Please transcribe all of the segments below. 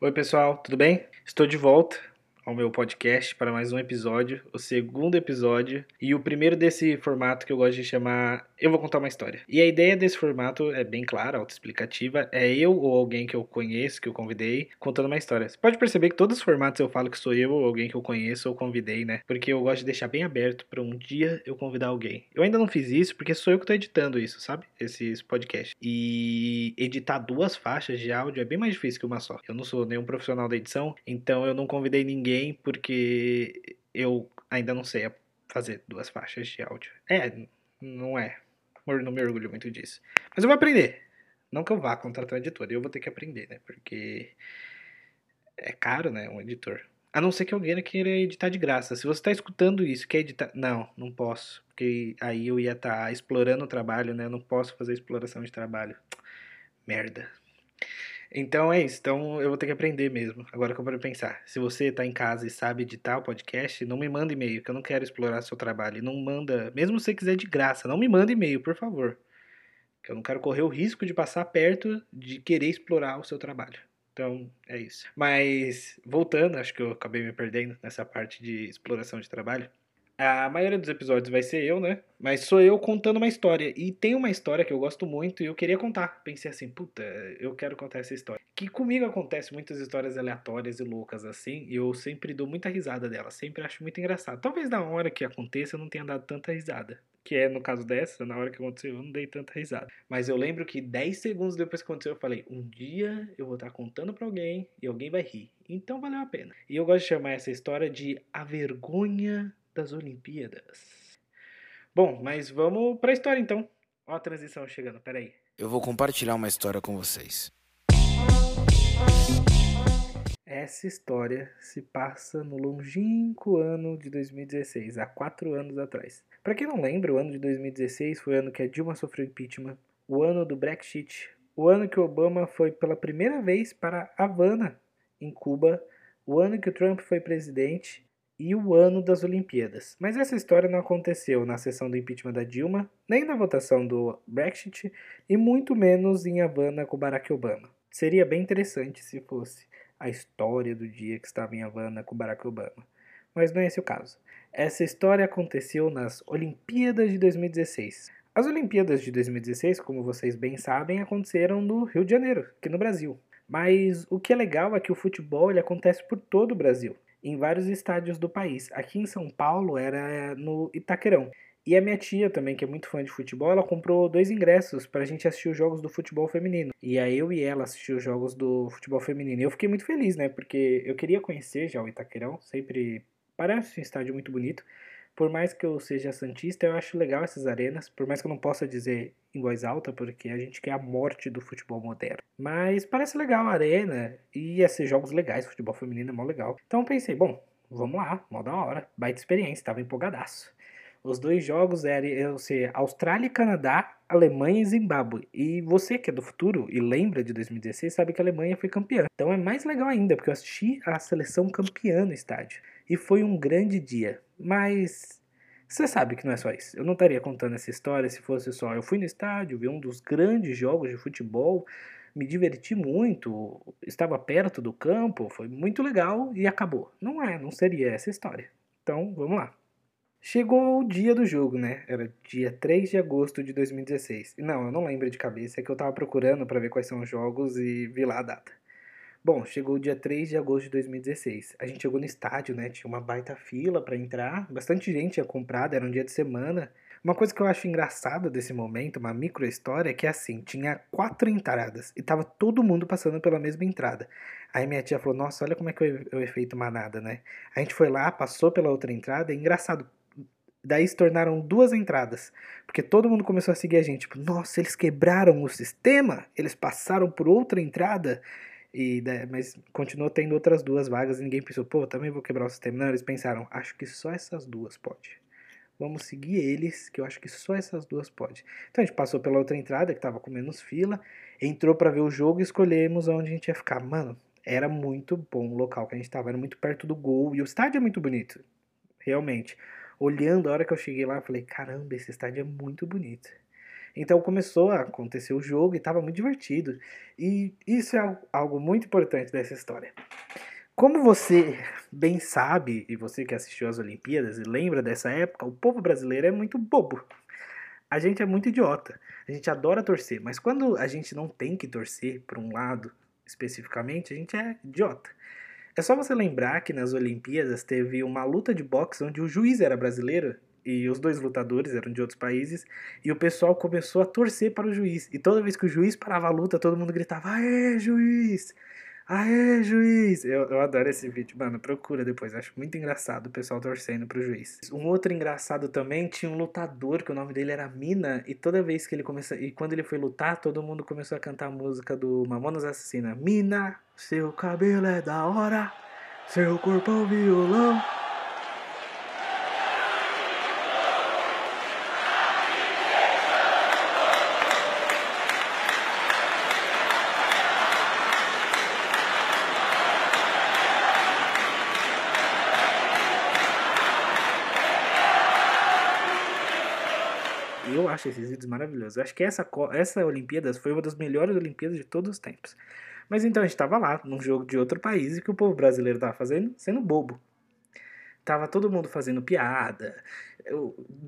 Oi, pessoal, tudo bem? Estou de volta ao meu podcast para mais um episódio, o segundo episódio e o primeiro desse formato que eu gosto de chamar Eu Vou Contar uma História. E a ideia desse formato é bem clara, autoexplicativa, é eu ou alguém que eu conheço, que eu convidei, contando uma história. Você pode perceber que todos os formatos eu falo que sou eu ou alguém que eu conheço ou convidei, né? Porque eu gosto de deixar bem aberto para um dia eu convidar alguém. Eu ainda não fiz isso porque sou eu que estou editando isso, sabe? Esses podcasts. E editar duas faixas de áudio é bem mais difícil que uma só. Eu não sou nenhum profissional da edição, então eu não convidei ninguém porque eu ainda não sei fazer duas faixas de áudio. É, não é. Não me orgulho muito disso. Mas eu vou aprender. Não que eu vá contratar um editor, eu vou ter que aprender, né? Porque é caro, né? Um editor. A não ser que alguém queira editar de graça. Se você está escutando isso, quer editar. Não, não posso. Porque aí eu ia estar tá explorando o trabalho, né? Eu não posso fazer exploração de trabalho. Merda. Então é isso. Então eu vou ter que aprender mesmo. Agora que eu vou pensar. Se você está em casa e sabe editar o podcast, não me manda e-mail, que eu não quero explorar seu trabalho. E não manda, mesmo se você quiser de graça, não me manda e-mail, por favor. Que eu não quero correr o risco de passar perto de querer explorar o seu trabalho. Então, é isso. Mas, voltando, acho que eu acabei me perdendo nessa parte de exploração de trabalho. A maioria dos episódios vai ser eu, né? Mas sou eu contando uma história. E tem uma história que eu gosto muito e eu queria contar. Pensei assim, puta, eu quero contar essa história. Que comigo acontece muitas histórias aleatórias e loucas assim. E eu sempre dou muita risada dela. Sempre acho muito engraçado. Talvez na hora que aconteça eu não tenha dado tanta risada. Que é no caso dessa, na hora que aconteceu, eu não dei tanta risada. Mas eu lembro que 10 segundos depois que aconteceu, eu falei: um dia eu vou estar contando para alguém e alguém vai rir. Então valeu a pena. E eu gosto de chamar essa história de A Vergonha das Olimpíadas. Bom, mas vamos para a história então. Ó a transição chegando, peraí. Eu vou compartilhar uma história com vocês. Essa história se passa no longínquo ano de 2016, há quatro anos atrás. Para quem não lembra, o ano de 2016 foi o ano que a Dilma sofreu impeachment, o ano do Brexit, o ano que Obama foi pela primeira vez para Havana, em Cuba, o ano que o Trump foi presidente e o ano das Olimpíadas. Mas essa história não aconteceu na sessão do impeachment da Dilma, nem na votação do Brexit, e muito menos em Havana com Barack Obama. Seria bem interessante se fosse a história do dia que estava em Havana com Barack Obama. Mas não é esse o caso. Essa história aconteceu nas Olimpíadas de 2016. As Olimpíadas de 2016, como vocês bem sabem, aconteceram no Rio de Janeiro, aqui no Brasil. Mas o que é legal é que o futebol ele acontece por todo o Brasil em vários estádios do país. Aqui em São Paulo era no Itaquerão. E a minha tia também, que é muito fã de futebol, ela comprou dois ingressos para a gente assistir os jogos do futebol feminino. E aí eu e ela assistir os jogos do futebol feminino. E eu fiquei muito feliz, né? Porque eu queria conhecer já o Itaquerão, sempre parece um estádio muito bonito. Por mais que eu seja santista, eu acho legal essas arenas, por mais que eu não possa dizer em voz alta, porque a gente quer a morte do futebol moderno. Mas parece legal a arena e ia ser jogos legais, futebol feminino é mó legal. Então eu pensei, bom, vamos lá, mó da hora, baita experiência, tava empolgadaço. Os dois jogos eram ser Austrália e Canadá, Alemanha e Zimbábue. E você que é do futuro e lembra de 2016 sabe que a Alemanha foi campeã. Então é mais legal ainda, porque eu assisti a seleção campeã no estádio. E foi um grande dia. Mas você sabe que não é só isso. Eu não estaria contando essa história se fosse só eu fui no estádio, vi um dos grandes jogos de futebol, me diverti muito, estava perto do campo, foi muito legal e acabou. Não é, não seria essa história. Então, vamos lá. Chegou o dia do jogo, né? Era dia 3 de agosto de 2016. Não, eu não lembro de cabeça, é que eu tava procurando para ver quais são os jogos e vi lá a data. Bom, chegou o dia 3 de agosto de 2016. A gente chegou no estádio, né? Tinha uma baita fila para entrar, bastante gente tinha comprado, era um dia de semana. Uma coisa que eu acho engraçada desse momento, uma micro história, é que assim, tinha quatro entradas e tava todo mundo passando pela mesma entrada. Aí minha tia falou: Nossa, olha como é que é o efeito manada, né? A gente foi lá, passou pela outra entrada, é engraçado. Daí se tornaram duas entradas, porque todo mundo começou a seguir a gente. Tipo, nossa, eles quebraram o sistema? Eles passaram por outra entrada? E, mas continuou tendo outras duas vagas e ninguém pensou, pô, também vou quebrar o sistema. Não, eles pensaram, acho que só essas duas pode. Vamos seguir eles, que eu acho que só essas duas pode. Então a gente passou pela outra entrada, que tava com menos fila, entrou para ver o jogo e escolhemos onde a gente ia ficar. Mano, era muito bom o local que a gente tava, era muito perto do gol e o estádio é muito bonito, realmente. Olhando a hora que eu cheguei lá, eu falei, caramba, esse estádio é muito bonito. Então começou a acontecer o jogo e estava muito divertido. E isso é algo muito importante dessa história. Como você bem sabe, e você que assistiu às Olimpíadas e lembra dessa época, o povo brasileiro é muito bobo. A gente é muito idiota. A gente adora torcer, mas quando a gente não tem que torcer para um lado especificamente, a gente é idiota. É só você lembrar que nas Olimpíadas teve uma luta de boxe onde o juiz era brasileiro e os dois lutadores eram de outros países, e o pessoal começou a torcer para o juiz. E toda vez que o juiz parava a luta, todo mundo gritava: Aê, juiz! Aê, juiz! Eu, eu adoro esse vídeo, mano. Procura depois. Acho muito engraçado o pessoal torcendo pro juiz. Um outro engraçado também tinha um lutador que o nome dele era Mina. E toda vez que ele começou. E quando ele foi lutar, todo mundo começou a cantar a música do Mamonas Assassina. Mina, seu cabelo é da hora. Seu corpo é um violão. Eu acho esses vídeos maravilhosos. Eu acho que essa, essa Olimpíadas foi uma das melhores Olimpíadas de todos os tempos. Mas então a gente estava lá, num jogo de outro país, e que o povo brasileiro estava fazendo, sendo bobo. Tava todo mundo fazendo piada.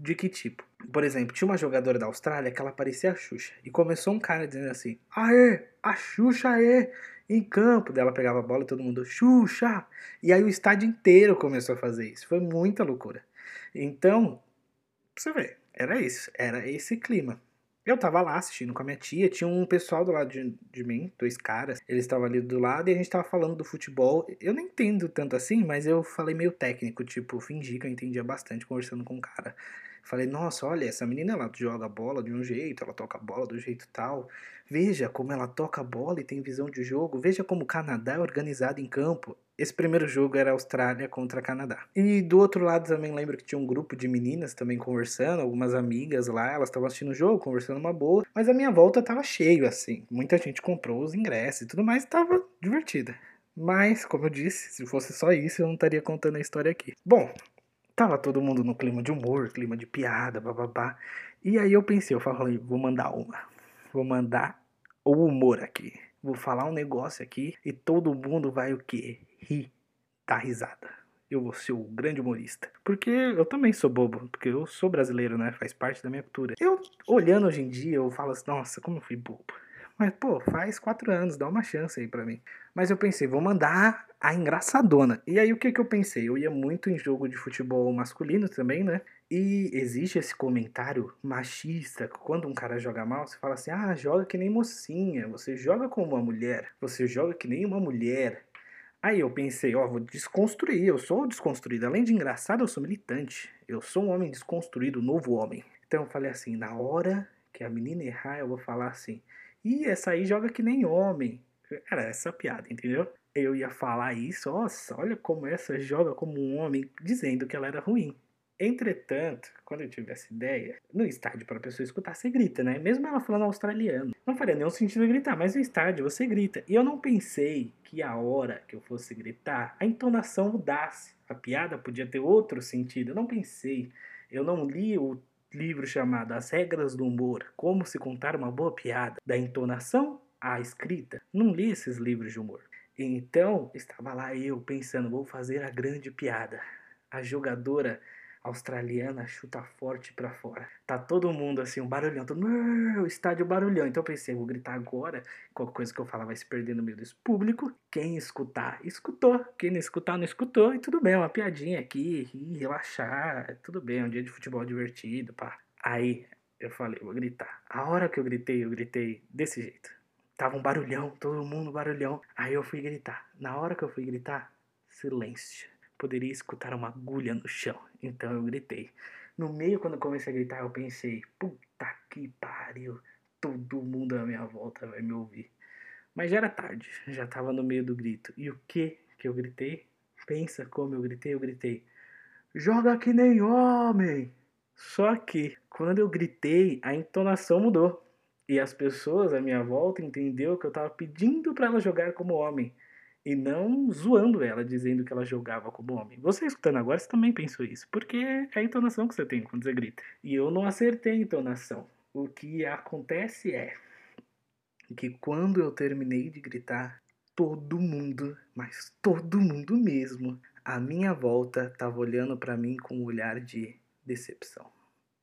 De que tipo? Por exemplo, tinha uma jogadora da Austrália que ela parecia a Xuxa. E começou um cara dizendo assim: Aê, a Xuxa aê! Em campo, dela pegava a bola e todo mundo, Xuxa! E aí o estádio inteiro começou a fazer isso. Foi muita loucura. Então, pra você ver, era isso, era esse clima. Eu tava lá assistindo com a minha tia, tinha um pessoal do lado de, de mim, dois caras, eles estavam ali do lado e a gente tava falando do futebol. Eu não entendo tanto assim, mas eu falei meio técnico, tipo, fingi que eu entendia bastante conversando com o cara. Falei, nossa, olha, essa menina ela joga bola de um jeito, ela toca bola do jeito tal. Veja como ela toca a bola e tem visão de jogo. Veja como o Canadá é organizado em campo. Esse primeiro jogo era Austrália contra Canadá. E do outro lado também lembro que tinha um grupo de meninas também conversando, algumas amigas lá, elas estavam assistindo o jogo, conversando uma boa. Mas a minha volta tava cheio, assim. Muita gente comprou os ingressos e tudo mais, tava divertida. Mas, como eu disse, se fosse só isso, eu não estaria contando a história aqui. Bom, Tava todo mundo no clima de humor, clima de piada, bababá. E aí eu pensei, eu falei, vou mandar uma. Vou mandar o humor aqui. Vou falar um negócio aqui e todo mundo vai o quê? Rir, dar risada. Eu vou ser o grande humorista. Porque eu também sou bobo, porque eu sou brasileiro, né? Faz parte da minha cultura. Eu, olhando hoje em dia, eu falo assim, nossa, como eu fui bobo. Mas, pô, faz quatro anos, dá uma chance aí pra mim. Mas eu pensei, vou mandar a engraçadona. E aí o que, que eu pensei? Eu ia muito em jogo de futebol masculino também, né? E existe esse comentário machista, quando um cara joga mal, você fala assim: ah, joga que nem mocinha, você joga como uma mulher, você joga que nem uma mulher. Aí eu pensei, ó, vou desconstruir, eu sou desconstruído. Além de engraçado, eu sou militante. Eu sou um homem desconstruído, novo homem. Então eu falei assim, na hora que a menina errar, eu vou falar assim, Ih, essa aí joga que nem homem. Era essa piada, entendeu? Eu ia falar isso, nossa, olha como essa joga como um homem, dizendo que ela era ruim. Entretanto, quando eu tive essa ideia, no estádio, para a pessoa escutar, você grita, né? Mesmo ela falando australiano. Não faria nenhum sentido gritar, mas no estádio você grita. E eu não pensei que a hora que eu fosse gritar, a entonação mudasse. A piada podia ter outro sentido. Eu não pensei. Eu não li o livro chamado As Regras do Humor, Como se contar uma boa piada, da entonação à escrita. Não li esses livros de humor. Então, estava lá eu pensando, vou fazer a grande piada. A jogadora australiana chuta forte para fora. Tá todo mundo assim, um barulhão, todo mundo, estádio barulhão. Então eu pensei, vou gritar agora, qualquer coisa que eu falar vai se perder no meio desse público. Quem escutar, escutou. Quem não escutar, não escutou. E tudo bem, uma piadinha aqui, relaxar. Tudo bem, é um dia de futebol divertido, pá. Aí eu falei, vou gritar. A hora que eu gritei, eu gritei desse jeito. Tava um barulhão, todo mundo barulhão. Aí eu fui gritar. Na hora que eu fui gritar, silêncio poderia escutar uma agulha no chão. Então eu gritei. No meio, quando eu comecei a gritar, eu pensei: puta que pariu, todo mundo à minha volta vai me ouvir. Mas já era tarde, já estava no meio do grito. E o que que eu gritei? Pensa como eu gritei, eu gritei: joga que nem homem! Só que quando eu gritei, a entonação mudou. E as pessoas à minha volta entenderam que eu estava pedindo para ela jogar como homem e não zoando ela, dizendo que ela jogava como homem. Você escutando agora, você também pensou isso, porque é a entonação que você tem quando você grita. E eu não acertei a entonação. O que acontece é que quando eu terminei de gritar, todo mundo, mas todo mundo mesmo, à minha volta tava olhando para mim com um olhar de decepção,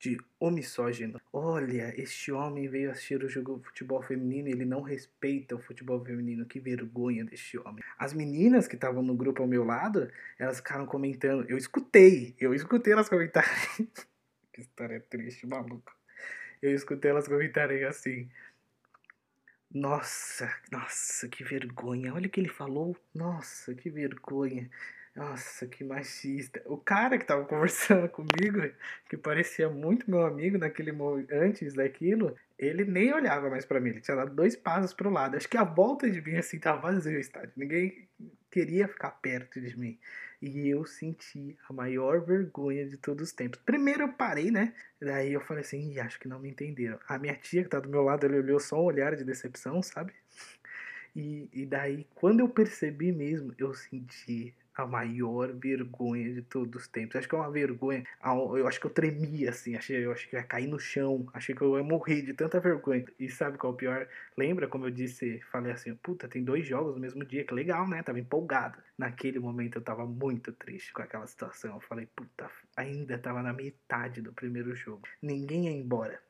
de homissógeno. Olha, este homem veio assistir o jogo de futebol feminino e ele não respeita o futebol feminino. Que vergonha deste homem. As meninas que estavam no grupo ao meu lado, elas ficaram comentando. Eu escutei, eu escutei elas comentarem. que história triste, maluco. Eu escutei elas comentarem assim. Nossa, nossa, que vergonha. Olha o que ele falou. Nossa, que vergonha. Nossa, que machista. O cara que tava conversando comigo, que parecia muito meu amigo naquele antes daquilo, ele nem olhava mais para mim. Ele tinha dado dois passos pro lado. Acho que a volta de mim assim tava vazio o estádio. Ninguém queria ficar perto de mim. E eu senti a maior vergonha de todos os tempos. Primeiro eu parei, né? Daí eu falei assim, acho que não me entenderam. A minha tia que tá do meu lado, ela olhou só um olhar de decepção, sabe? E, e daí, quando eu percebi mesmo, eu senti a maior vergonha de todos os tempos. Acho que é uma vergonha. Eu acho que eu tremia assim, achei, eu achei que ia cair no chão, achei que eu ia morrer de tanta vergonha. E sabe qual é o pior? Lembra como eu disse, falei assim, puta, tem dois jogos no mesmo dia, que legal, né? Tava empolgado. Naquele momento eu tava muito triste com aquela situação. Eu falei, puta, ainda tava na metade do primeiro jogo. Ninguém ia embora.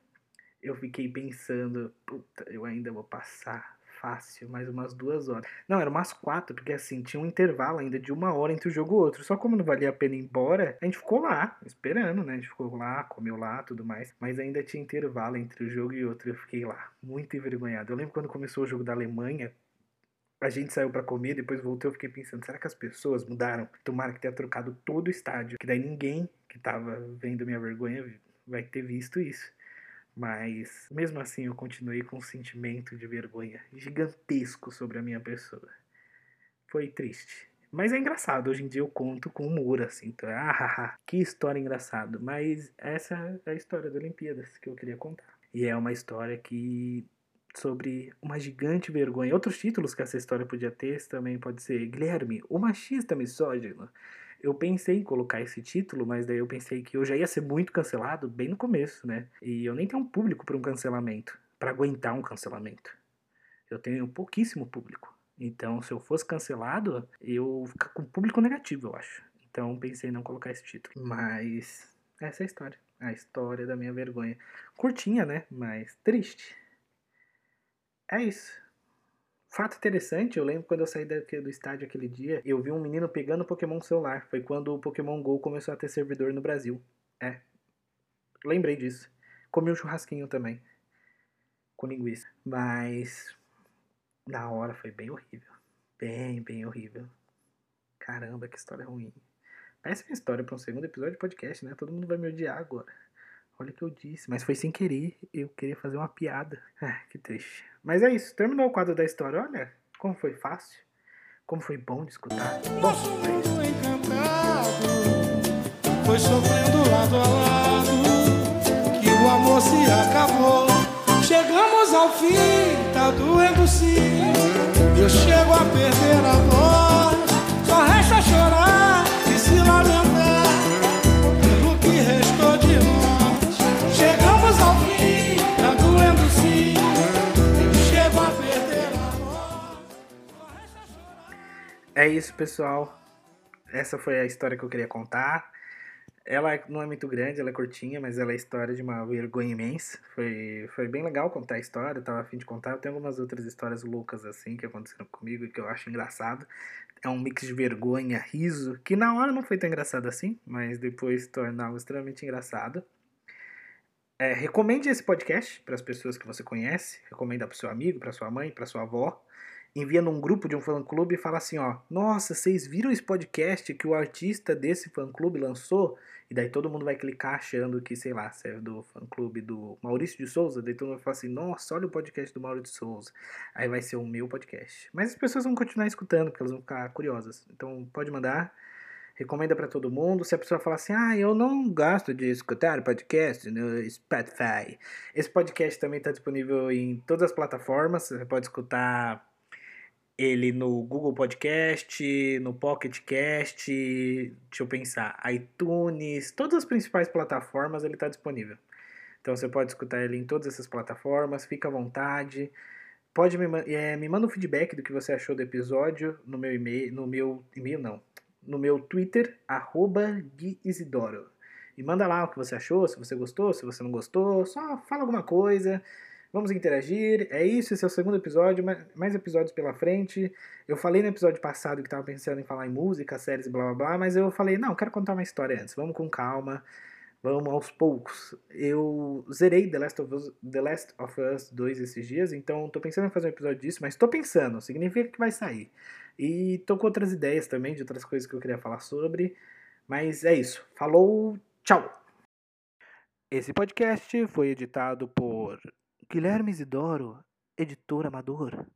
Eu fiquei pensando, puta, eu ainda vou passar fácil, mais umas duas horas. Não, era umas quatro, porque assim, tinha um intervalo ainda de uma hora entre o jogo e o outro. Só como não valia a pena ir embora, a gente ficou lá, esperando, né? A gente ficou lá, comeu lá, tudo mais. Mas ainda tinha intervalo entre o jogo e outro. Eu fiquei lá, muito envergonhado. Eu lembro quando começou o jogo da Alemanha, a gente saiu para comer, depois voltou, eu fiquei pensando, será que as pessoas mudaram? Tomara que tenha trocado todo o estádio, que daí ninguém que tava vendo minha vergonha vai ter visto isso. Mas mesmo assim eu continuei com um sentimento de vergonha gigantesco sobre a minha pessoa. Foi triste. Mas é engraçado, hoje em dia eu conto com humor, assim. Então, ah, que história engraçada. Mas essa é a história da Olimpíadas que eu queria contar. E é uma história que. sobre uma gigante vergonha. Outros títulos que essa história podia ter também pode ser Guilherme, o machista misógino eu pensei em colocar esse título, mas daí eu pensei que eu já ia ser muito cancelado bem no começo, né? E eu nem tenho um público para um cancelamento, para aguentar um cancelamento. Eu tenho pouquíssimo público. Então, se eu fosse cancelado, eu ficar com público negativo, eu acho. Então, pensei em não colocar esse título. Mas essa é a história. A história da minha vergonha. Curtinha, né? Mas triste. É isso. Fato interessante, eu lembro quando eu saí do estádio aquele dia, eu vi um menino pegando Pokémon celular. Foi quando o Pokémon GO começou a ter servidor no Brasil. É. Lembrei disso. Comi um churrasquinho também. Com linguiça. Mas. Na hora foi bem horrível. Bem, bem horrível. Caramba, que história ruim. Péssima história para um segundo episódio de podcast, né? Todo mundo vai me odiar agora. Olha o que eu disse, mas foi sem querer. Eu queria fazer uma piada. Ah, que triste. Mas é isso, terminou o quadro da história. Olha como foi fácil, como foi bom de escutar. Nosso mundo encantado foi sofrendo lado a lado que o amor se acabou. Chegamos ao fim, tá doendo sim. Eu chego a perder a voz, É isso, pessoal. Essa foi a história que eu queria contar. Ela não é muito grande, ela é curtinha, mas ela é a história de uma vergonha imensa. Foi, foi bem legal contar a história, eu tava afim de contar. Tem algumas outras histórias loucas assim que aconteceram comigo e que eu acho engraçado. É um mix de vergonha, riso, que na hora não foi tão engraçado assim, mas depois algo extremamente engraçado. É, recomende esse podcast para as pessoas que você conhece, recomenda para seu amigo, para sua mãe, para sua avó. Envia num grupo de um fã-clube e fala assim, ó, nossa, vocês viram esse podcast que o artista desse fã-clube lançou? E daí todo mundo vai clicar achando que, sei lá, se é do fã-clube do Maurício de Souza, daí todo mundo vai falar assim, nossa, olha o podcast do Maurício de Souza. Aí vai ser o meu podcast. Mas as pessoas vão continuar escutando, porque elas vão ficar curiosas. Então pode mandar, recomenda pra todo mundo. Se a pessoa falar assim, ah, eu não gosto de escutar podcast no Spotify. Esse podcast também está disponível em todas as plataformas. Você pode escutar ele no Google Podcast, no Pocket Cast, deixa eu pensar, iTunes, todas as principais plataformas ele está disponível. Então você pode escutar ele em todas essas plataformas, fica à vontade. Pode me, é, me manda um feedback do que você achou do episódio no meu e-mail, no meu e-mail não, no meu Twitter, arroba Gui Isidoro. E manda lá o que você achou, se você gostou, se você não gostou, só fala alguma coisa. Vamos interagir. É isso, esse é o segundo episódio, mais episódios pela frente. Eu falei no episódio passado que estava pensando em falar em música, séries, blá blá blá, mas eu falei, não, quero contar uma história antes. Vamos com calma. Vamos aos poucos. Eu zerei The Last of Us, The Last of Us 2 esses dias, então tô pensando em fazer um episódio disso, mas tô pensando, significa que vai sair. E tô com outras ideias também, de outras coisas que eu queria falar sobre. Mas é isso. Falou, tchau! Esse podcast foi editado por Guilherme Isidoro, editor amador.